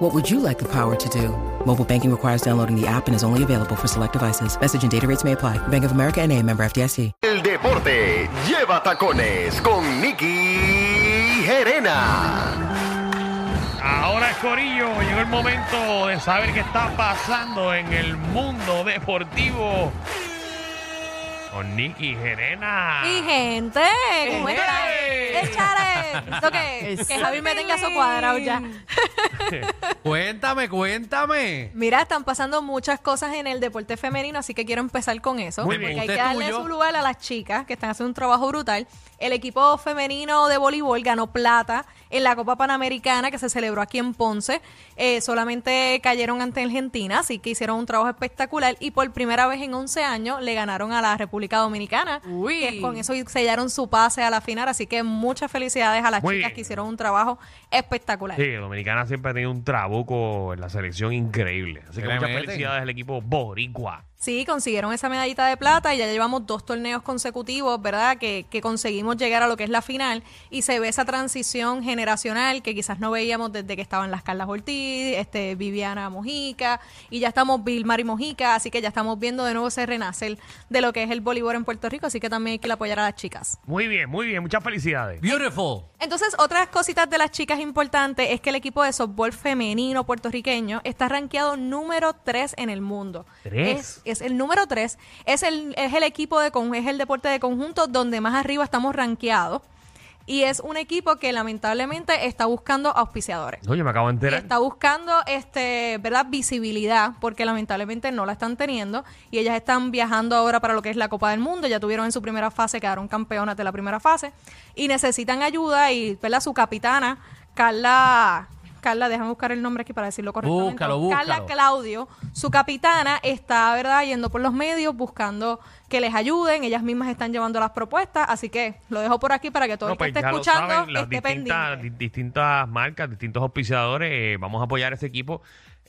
What would you like the power to do? Mobile banking requires downloading the app and is only available for select devices. Message and data rates may apply. Bank of America and a member FDIC. El deporte lleva tacones con Nicky Gerena. Ahora, Corillo, llegó el momento de saber qué está pasando en el mundo deportivo. Con Nicky Gerena. Mi gente, ¿cómo están? Échale. Esto que, que Javi me tenga su cuadrado ya. Cuéntame, cuéntame. Mira, están pasando muchas cosas en el deporte femenino, así que quiero empezar con eso. Muy porque bien, hay usted que darle tuyo. su lugar a las chicas que están haciendo un trabajo brutal. El equipo femenino de voleibol ganó plata en la Copa Panamericana que se celebró aquí en Ponce. Eh, solamente cayeron ante Argentina, así que hicieron un trabajo espectacular y por primera vez en 11 años le ganaron a la República Dominicana. Uy. que con eso sellaron su pase a la final, así que muchas felicidades a las Muy chicas bien. que hicieron un trabajo espectacular. Sí, Dominicana siempre ha tenido un trabuco en la selección increíble. Así que muchas meten. felicidades al equipo boricua. Sí, consiguieron esa medallita de plata y ya llevamos dos torneos consecutivos, ¿verdad? Que, que conseguimos llegar a lo que es la final y se ve esa transición generacional que quizás no veíamos desde que estaban las Carlas Ortiz, este, Viviana Mojica y ya estamos Vilmar y Mojica, así que ya estamos viendo de nuevo ese renacer de lo que es el voleibol en Puerto Rico, así que también hay que apoyar a las chicas. Muy bien, muy bien. Muchas felicidades. Beautiful. Entonces, otras cositas de las chicas importantes es que el equipo de softball femenino puertorriqueño está rankeado número 3 en el mundo. ¿Tres? Es, es el número 3. Es el, es el equipo de es el deporte de conjunto donde más arriba estamos rankeados. Y es un equipo que lamentablemente está buscando auspiciadores. Oye, me acabo de Y enterar. está buscando este, ¿verdad? visibilidad, porque lamentablemente no la están teniendo. Y ellas están viajando ahora para lo que es la Copa del Mundo. Ya tuvieron en su primera fase, quedaron campeonas de la primera fase. Y necesitan ayuda. Y ¿verdad? su capitana, Carla. Carla, déjame buscar el nombre aquí para decirlo correctamente. Búscalo, búscalo. Carla Claudio, su capitana, está, ¿verdad?, yendo por los medios buscando que les ayuden. Ellas mismas están llevando las propuestas. Así que lo dejo por aquí para que todo No, el que pues esté escuchando saben, las esté distintas, pendiente. di- distintas marcas, distintos auspiciadores. eh, vamos a apoyar a ese equipo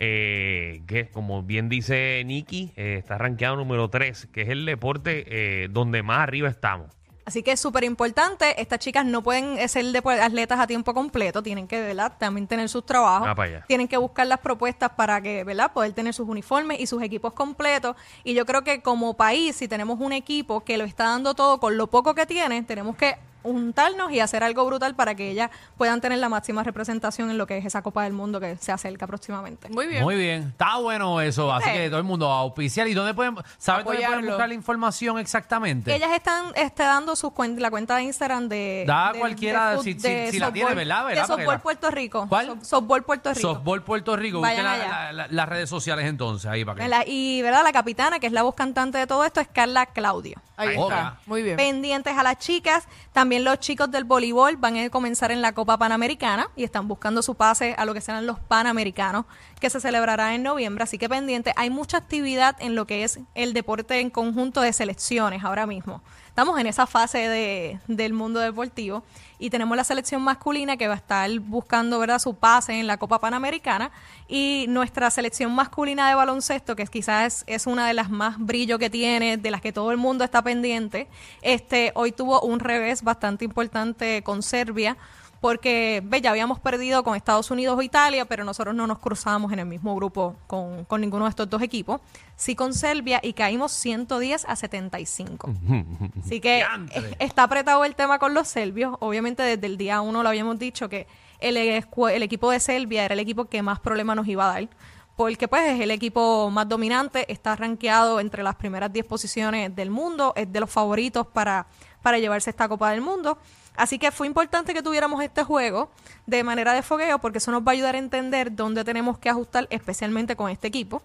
eh, que, como bien dice Nicky, eh, está rankeado número 3, que es el deporte eh, donde más arriba estamos. Así que es súper importante. Estas chicas no pueden ser depo- atletas a tiempo completo. Tienen que, ¿verdad? También tener sus trabajos. Ah, para allá. Tienen que buscar las propuestas para que, ¿verdad? Poder tener sus uniformes y sus equipos completos. Y yo creo que como país, si tenemos un equipo que lo está dando todo con lo poco que tiene, tenemos que juntarnos y hacer algo brutal para que ellas puedan tener la máxima representación en lo que es esa Copa del Mundo que se acerca próximamente. Muy bien. Muy bien. Está bueno eso. Así Sí. que todo el mundo a auspiciar. ¿Y dónde pueden, ¿sabes dónde pueden buscar la información exactamente? Ellas están este, dando sus cuen- la cuenta de Instagram de. Da de- cualquiera, fut- si- si- de si la tiene, ¿verdad? ¿verdad? De Softball Puerto Rico. ¿Cuál? So- softball Puerto Rico. Softball Puerto Rico. Vayan Busquen la- allá. la- la- las redes sociales entonces ahí para que. La- y verdad la capitana que es la voz cantante de todo esto es Carla Claudio Ahí Ahí está. está. Muy bien. pendientes a las chicas también los chicos del voleibol van a comenzar en la Copa Panamericana y están buscando su pase a lo que serán los Panamericanos que se celebrará en noviembre. Así que pendiente hay mucha actividad en lo que es el deporte en conjunto de selecciones ahora mismo estamos en esa fase de, del mundo deportivo y tenemos la selección masculina que va a estar buscando verdad su pase en la Copa Panamericana y nuestra selección masculina de baloncesto que quizás es, una de las más brillo que tiene de las que todo el mundo está pendiente este hoy tuvo un revés bastante importante con Serbia porque ve, ya habíamos perdido con Estados Unidos o Italia, pero nosotros no nos cruzamos en el mismo grupo con, con ninguno de estos dos equipos. Sí con Serbia y caímos 110 a 75. Así que eh, está apretado el tema con los serbios. Obviamente desde el día uno lo habíamos dicho que el, el equipo de Serbia era el equipo que más problemas nos iba a dar. Porque pues es el equipo más dominante, está rankeado entre las primeras 10 posiciones del mundo, es de los favoritos para, para llevarse esta Copa del Mundo. Así que fue importante que tuviéramos este juego de manera de fogueo porque eso nos va a ayudar a entender dónde tenemos que ajustar especialmente con este equipo.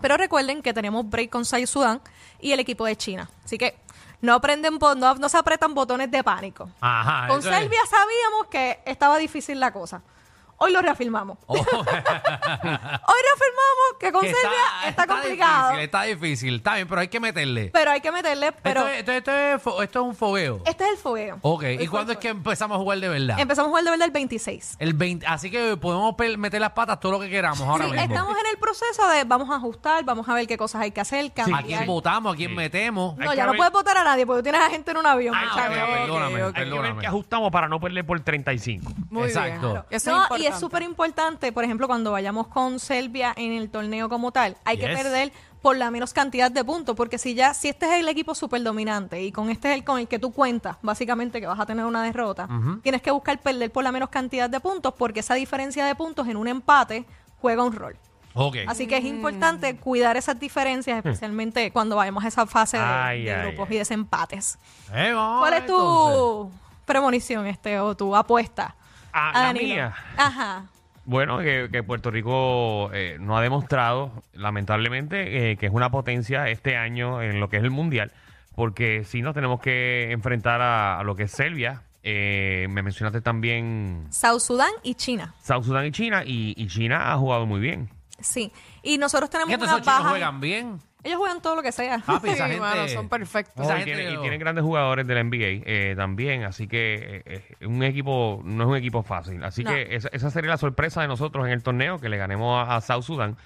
Pero recuerden que tenemos break con Sai Sudán y el equipo de China. Así que no, aprenden, bo- no, no se apretan botones de pánico. Ajá. Con es. Serbia sabíamos que estaba difícil la cosa. Hoy lo reafirmamos. Oh, Hoy reafirmamos que con que Serbia está, complicado. Difícil, está difícil. Está bien, pero hay que meterle. Pero hay que meterle, pero esto, es, esto, es, fo- esto es un fogueo. este es el fogueo. Ok, ¿y cuándo el es que empezamos a jugar de verdad? Empezamos a jugar de verdad el 26. El 20, así que podemos pe- meter las patas todo lo que queramos ahora Sí, mismo. estamos en el proceso de vamos a ajustar, vamos a ver qué cosas hay que hacer, ¿A cambiar. quién votamos? ¿A quién Sí. metemos? Hay no, que ya no ver- puedes votar a nadie porque tú tienes a gente en un avión. Ah, ok, perdóname, Hay que ver perdóname. qué ajustamos para no perder por 35. Muy Exacto. bien. Eso No, es y importante. Es súper importante, por ejemplo, cuando vayamos con Serbia en el torneo como tal, hay que perder por la menos cantidad de puntos, porque si ya, si este es el equipo súper dominante y con este es el con el que tú cuentas, básicamente que vas a tener una derrota, tienes que buscar perder por la menos cantidad de puntos, porque esa diferencia de puntos en un empate juega un rol. Así que es importante cuidar esas diferencias, especialmente cuando vayamos a esa fase de, Ay, de ay, grupos ay. y desempates. Eh, ¿Cuál es tu entonces. premonición, este, o tu apuesta? Ah, a la Danilo? mía. Ajá. Bueno, que, que Puerto Rico eh, no ha demostrado, lamentablemente, eh, que es una potencia este año en lo que es el Mundial, porque si nos tenemos que enfrentar a, a lo que es Serbia. Eh, me mencionaste también South Sudán y China. South Sudán y China, y, y China ha jugado muy bien. Sí. Y nosotros tenemos ¿Y estos una esos chicos baja. juegan bien? Ellos juegan todo lo que sea. Papi, esa Sí, gente... mano, son perfectos. Esa y, gente tienen, y lo- tienen grandes jugadores del NBA eh, también, así que eh, eh, un equipo no es un equipo fácil. Así No. que esa, esa sería la sorpresa de nosotros en el torneo, que le ganemos a, a South Sudan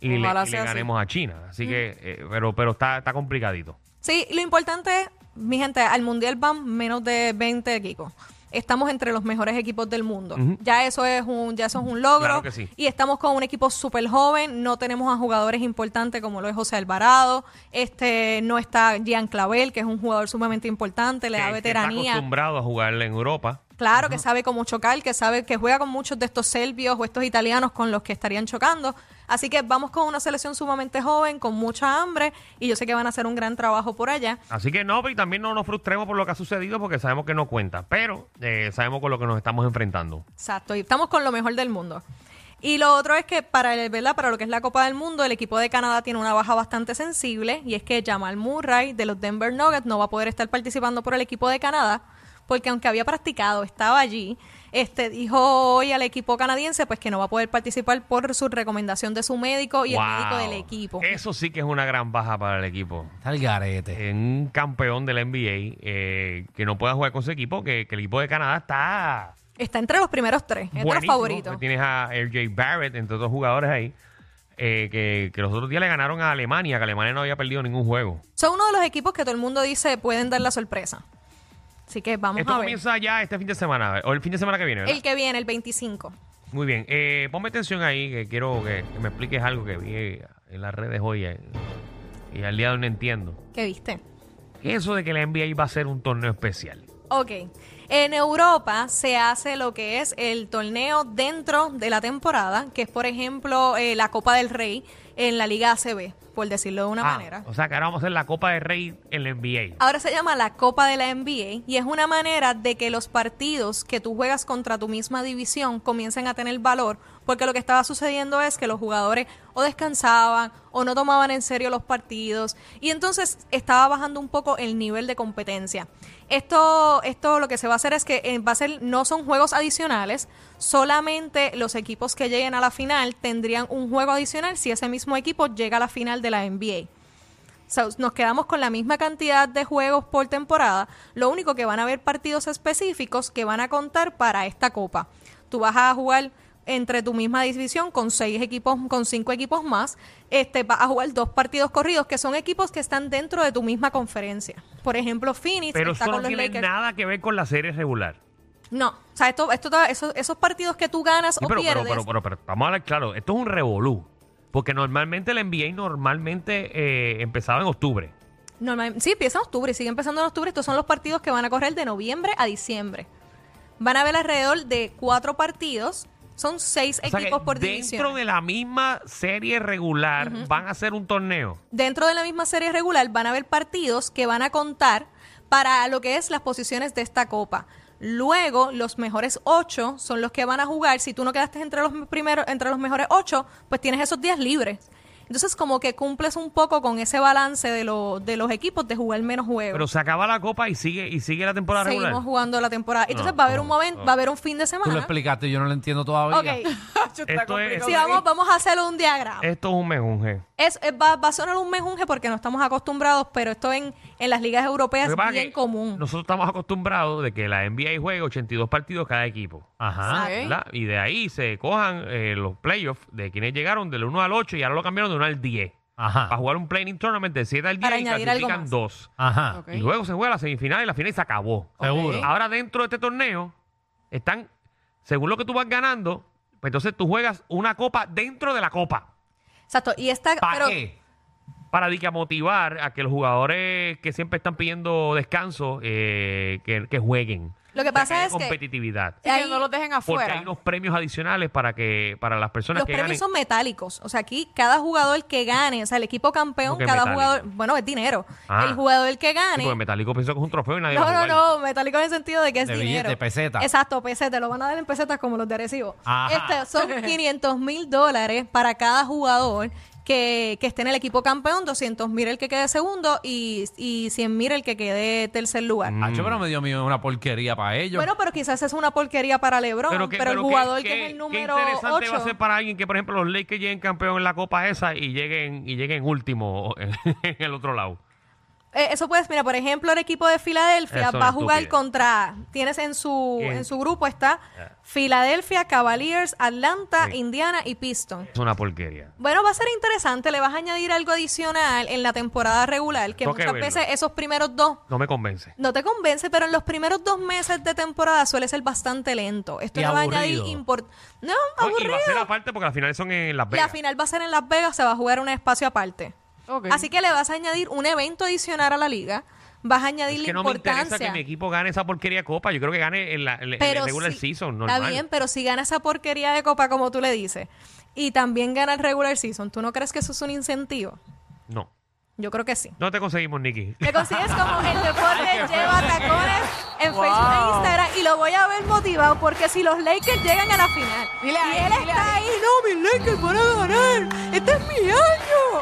y le, Ojalá y le sea así. ganemos a China. Así que, eh, pero, pero está, está complicadito. Sí, lo importante es, mi gente, al Mundial van menos de 20 equipos. Estamos entre los mejores equipos del mundo. Ya eso es un ya eso es un logro. Claro que sí. Y estamos con un equipo súper joven. No tenemos a jugadores importantes como lo es José Alvarado. Este no está Gian Clavel, que es un jugador sumamente importante. Le da que está veteranía. acostumbrado a jugar en Europa. Claro, que sabe cómo chocar, que sabe que juega con muchos de estos serbios o estos italianos con los que estarían chocando. Así que vamos con una selección sumamente joven, con mucha hambre, y yo sé que van a hacer un gran trabajo por allá. Así que no, y también no nos frustremos por lo que ha sucedido porque sabemos que no cuenta, pero eh, sabemos con lo que nos estamos enfrentando. Exacto, y estamos con lo mejor del mundo. Y lo otro es que para el, ¿verdad? para lo que es la Copa del Mundo, el equipo de Canadá tiene una baja bastante sensible y es que Jamal Murray de los Denver Nuggets no va a poder estar participando por el equipo de Canadá porque aunque había practicado, estaba allí, este dijo hoy al equipo canadiense pues que no va a poder participar por su recomendación de su médico y el médico del equipo. Eso sí que es una gran baja para el equipo. Está el garete. En un campeón del NBA eh, que no pueda jugar con su equipo, que, que el equipo de Canadá está Está entre los primeros tres, entre los buenísimo. favoritos. Tienes a RJ Barrett, entre otros jugadores ahí, eh, que, que los otros días le ganaron a Alemania, que Alemania no había perdido ningún juego. Son uno de los equipos que todo el mundo dice pueden dar la sorpresa. Así que vamos Esto a ver. comienza ya este fin de semana, o el fin de semana que viene, ¿verdad? El que viene, el 25. Muy bien. Eh, ponme atención ahí, que quiero que, que me expliques algo que vi en las redes hoy eh, y al día de hoy no entiendo. ¿Qué viste? Eso de que la NBA va a ser un torneo especial. Ok. En Europa se hace lo que es el torneo dentro de la temporada, que es, por ejemplo, eh, la Copa del Rey en la Liga ACB, por decirlo de una Ah, manera. O sea, que ahora vamos a hacer la Copa de Rey en la NBA. Ahora se llama la Copa de la NBA y es una manera de que los partidos que tú juegas contra tu misma división comiencen a tener valor, porque lo que estaba sucediendo es que los jugadores o descansaban o no tomaban en serio los partidos y entonces estaba bajando un poco el nivel de competencia. Esto, esto lo que se va a hacer es que eh, va a ser, no son juegos adicionales, solamente los equipos que lleguen a la final tendrían un juego adicional si ese mismo equipo llega a la final de la NBA. O sea, nos quedamos con la misma cantidad de juegos por temporada. Lo único que van a haber partidos específicos que van a contar para esta copa. Tú vas a jugar entre tu misma división con seis equipos, con cinco equipos más. Este, vas a jugar dos partidos corridos que son equipos que están dentro de tu misma conferencia. Por ejemplo, Phoenix Pero está eso no los tiene Lakers. nada que ver con la serie regular. No, o sea, esto, esto, esos, esos partidos que tú ganas Sí, o pero, pero, pierdes. pero, pero, pero vamos a hablar claro, esto es un revolú. Porque normalmente la NBA normalmente eh, empezaba en octubre. Normal- sí, empieza en octubre, sigue empezando en octubre. Estos son los partidos que van a correr de noviembre a diciembre. Van a haber alrededor de cuatro partidos. Son seis O sea que equipos por dentro división. de la misma serie regular van a hacer un torneo. Dentro de la misma serie regular van a haber partidos que van a contar para lo que es las posiciones de esta copa. Luego, los mejores ocho son los que van a jugar. Si tú no quedaste entre los primeros, entre los mejores ocho, pues tienes esos días libres. Entonces, como que cumples un poco con ese balance de, lo- de los equipos de jugar menos juegos. Pero se acaba la copa y sigue y sigue la temporada Seguimos regular. jugando la temporada. Entonces No, va a haber no, un momento, no. va a haber un fin de Tú lo semana. explicaste, yo no lo entiendo todavía. Ok, Esto es, sí, vamos, vamos a hacerlo un diagrama. esto es un mejunje. Es, es- va, va a sonar un mejunje porque no estamos acostumbrados, pero esto en, en las ligas europeas es bien común. Nosotros estamos acostumbrados de que la NBA juegue 82 partidos cada equipo. Ajá. ¿verdad? Y de ahí se cojan eh, los playoffs de quienes llegaron del 1 al 8 y ahora lo cambiaron de 1 al 10. Para Ajá. jugar un playing tournament de 7 al 10 Para y añadir algo clasifican más. dos. Ajá. Ok. Y luego se juega la semifinal y la final y se acabó. Seguro. Ahora dentro de este torneo están, según lo que tú vas ganando, pues entonces tú juegas una copa dentro de la copa. Exacto. Y esta, ¿Para pero, qué? Para di que a motivar a que los jugadores que siempre están pidiendo descanso, eh, que, que jueguen. Lo que pasa haya es que competitividad. Sí, que Ahí- no los dejen Porque afuera. hay unos premios adicionales para que para las personas los que premios ganen. son metálicos. O sea, aquí cada jugador que gane, o sea, el equipo campeón, ¿Cómo que cada metálico? jugador, bueno, es dinero. Ah. El jugador que Sí, gane. porque Metálico pienso que es un trofeo y nadie No, va a no, jugar. no, metálico en el sentido de que es De dinero. peseta. Exacto, peseta, lo van a dar en pesetas como los de Arecibo. Ajá. Este, son 500 mil dólares para cada jugador que, que esté en el equipo campeón, 200 mil el que quede segundo y, y 100 mil el que quede tercer lugar. Mm. Pero me dio miedo una porquería para ellos. Bueno, pero quizás es una porquería para LeBron, pero, que- el qué- jugador que qué- es el qué número interesante 8. va a ser para alguien que, por ejemplo, los Lakers lleguen campeón en la copa esa y lleguen y lleguen último en, el otro lado. Eh, eso puedes, mira, por ejemplo, el equipo de Filadelfia Eso va a jugar estúpido. contra, tienes en su, ¿Quién? en su grupo está Filadelfia, Cavaliers, Atlanta, Sí. Indiana y Pistons. Es una porquería. Bueno, va a ser interesante, le vas a añadir algo adicional en la temporada regular, que Tengo muchas veces esos primeros dos No me convence. no te convence, pero en los primeros dos meses de temporada suele ser bastante lento. Esto le va a añadir aburrido. import... No, No, y aburrido. va a ser aparte porque las finales son en Las La Vegas. final va a ser en Las Vegas, se va a jugar un espacio aparte. Así que le vas a añadir un evento adicional a la liga, vas a añadir es la que no me interesa importancia. que mi equipo gane esa porquería de copa. Yo creo que gane en la, el regular si- season. Normal. Está bien, pero si gana esa porquería de copa, como tú le dices, y también gana el regular season, ¿tú no crees que eso es un incentivo? No. Yo creo que sí. No te conseguimos, Nicky. Te consigues como el deporte lleva tacones en Wow. Facebook e Instagram y lo voy a ver motivado porque si los Lakers llegan a la final Dile y ahí, él está ahí. ahí, no, mis Lakers van a ganar, este es mi año.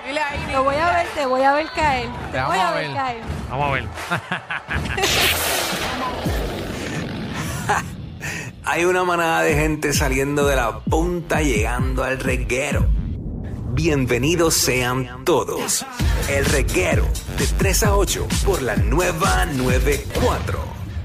Dile ahí, Lo voy a ver, te voy a ver caer, te, Te voy vamos a ver. caer. Vamos a ver. Hay una manada de gente saliendo de la punta llegando al reguero. Bienvenidos sean todos. El reguero de 3 a 8 por la nueva 94.